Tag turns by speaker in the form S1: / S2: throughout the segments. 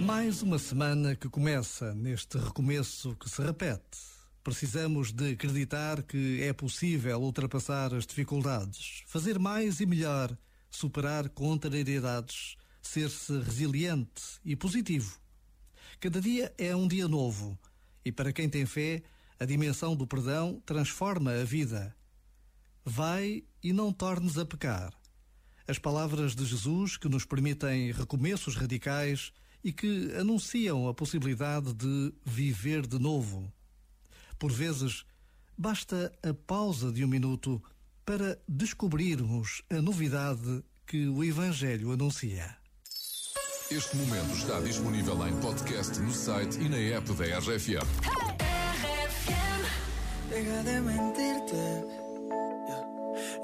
S1: Mais uma semana que começa neste recomeço que se repete. Precisamos de acreditar que é possível ultrapassar as dificuldades, fazer mais e melhor, superar contrariedades, ser-se resiliente e positivo. Cada dia é um dia novo e para quem tem fé, a dimensão do perdão transforma a vida. Vai e não tornes a pecar. As palavras de Jesus que nos permitem recomeços radicais e que anunciam a possibilidade de viver de novo. Por vezes, basta a pausa de um minuto para descobrirmos a novidade que o Evangelho anuncia.
S2: Este momento está disponível em podcast no site e na app da RFM.
S3: De mentirte.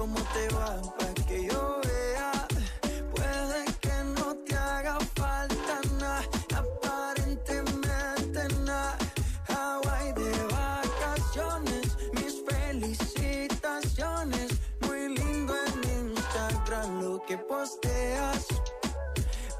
S3: cómo te va, pa' que yo vea. Puede que no te haga falta nada, aparentemente nada. Hawaii de vacaciones, mis felicitaciones. Muy lindo en Instagram lo que posteas.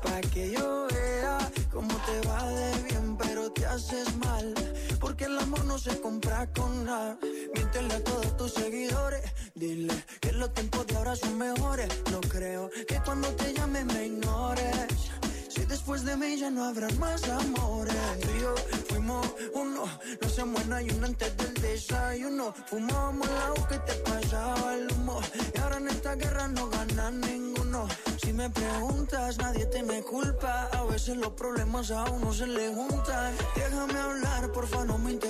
S3: Pa' que yo vea cómo te va de bien, pero te haces mal. Porque el amor no se compra con nada. Miéntele a todos tus seguidores. Dile que los tiempos de ahora son mejores. No creo que cuando te llame me ignores. Si después de mí ya no habrá más amores. Tú y yo fuimos uno, no se muera y uno antes del desayuno. Fumábamos agua que te pasaba el humo. Y ahora en esta guerra no gana ninguno. Si me preguntas, nadie te me culpa. A veces los problemas a uno se le juntan. Déjame hablar, porfa, no me interrumpas.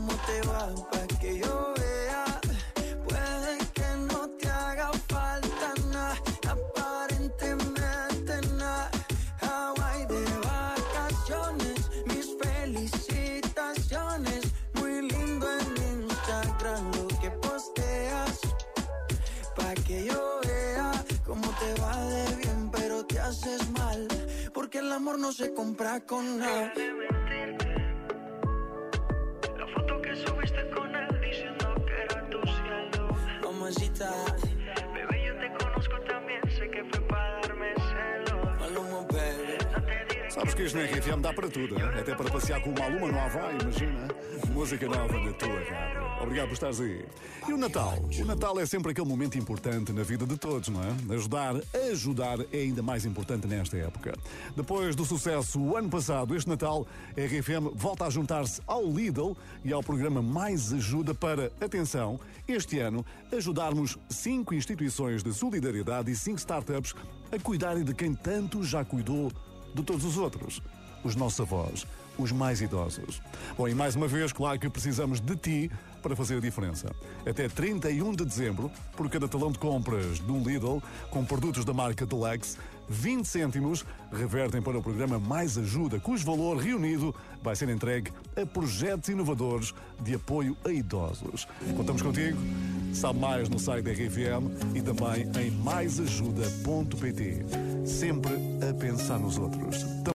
S3: cómo te va, pa' que yo vea. Puede que no te haga falta nada, aparentemente nada. Hawaii de vacaciones, mis felicitaciones. Muy lindo en Instagram lo que posteas. Pa' que yo vea cómo te va de bien, pero te haces mal. Porque el amor no se compra con nada.
S4: Sabes que isto na RFM dá para tudo, até para passear com uma aluna no Havaí, imagina. Música nova na tua rádio. Obrigado por estares aí. E o Natal? O Natal é sempre aquele momento importante na vida de todos, não é? Ajudar, ajudar é ainda mais importante nesta época. Depois do sucesso o ano passado, este Natal, a RFM volta a juntar-se ao Lidl e ao programa Mais Ajuda para, atenção, este ano, ajudarmos cinco instituições de solidariedade e cinco startups a cuidarem de quem tanto já cuidou de todos os outros, os nossos avós, os mais idosos. Bom, e mais uma vez, claro que precisamos de ti para fazer a diferença. Até 31 de dezembro, por cada talão de compras de um Lidl com produtos da marca Deluxe, 20 cêntimos revertem para o programa Mais Ajuda, cujo valor reunido vai ser entregue a projetos inovadores de apoio a idosos. Contamos contigo. Sabe mais no site da RFM e também em maisajuda.pt. Sempre a pensar nos outros.